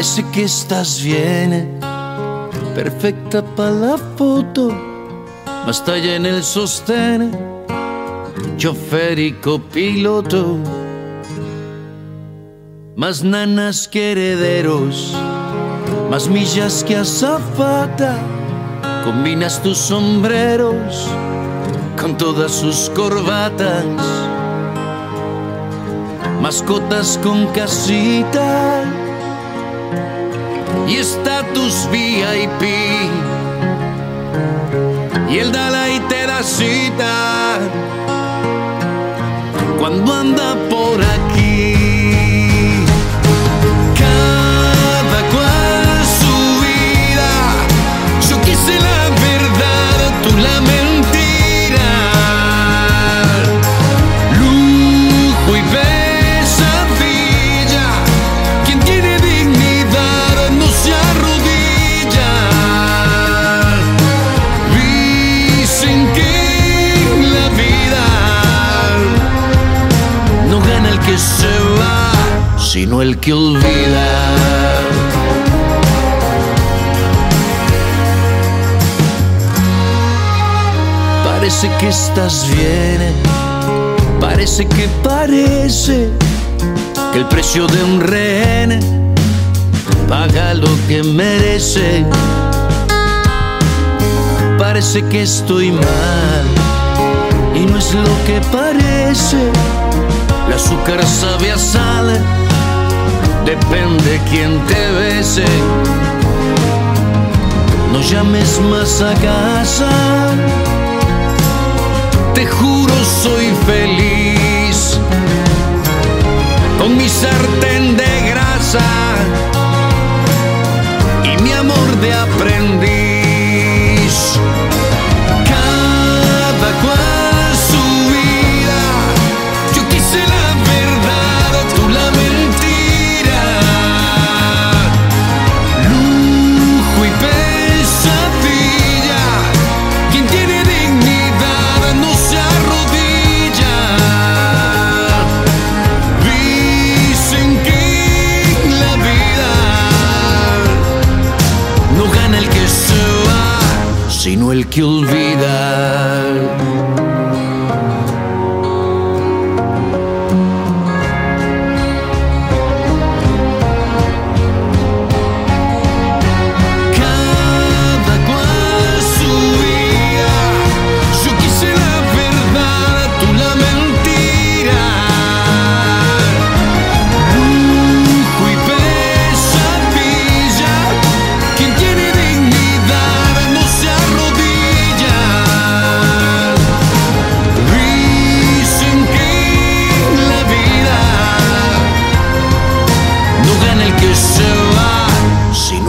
Parece que estás bien, perfecta para la foto, más talla en el sostén, chofer y copiloto, más nanas que herederos, más millas que azafata, combinas tus sombreros con todas sus corbatas, mascotas con casita y estatus VIP. Y el Dalai te da cita cuando anda por aquí. El que olvida. Parece que estás bien, parece que parece que el precio de un rehén paga lo que merece. Parece que estoy mal y no es lo que parece. El azúcar sabe a sal, depende quién te bese. No llames más a casa, te juro soy feliz con mi sartén de grasa y mi amor de aprendiz. El que olvida.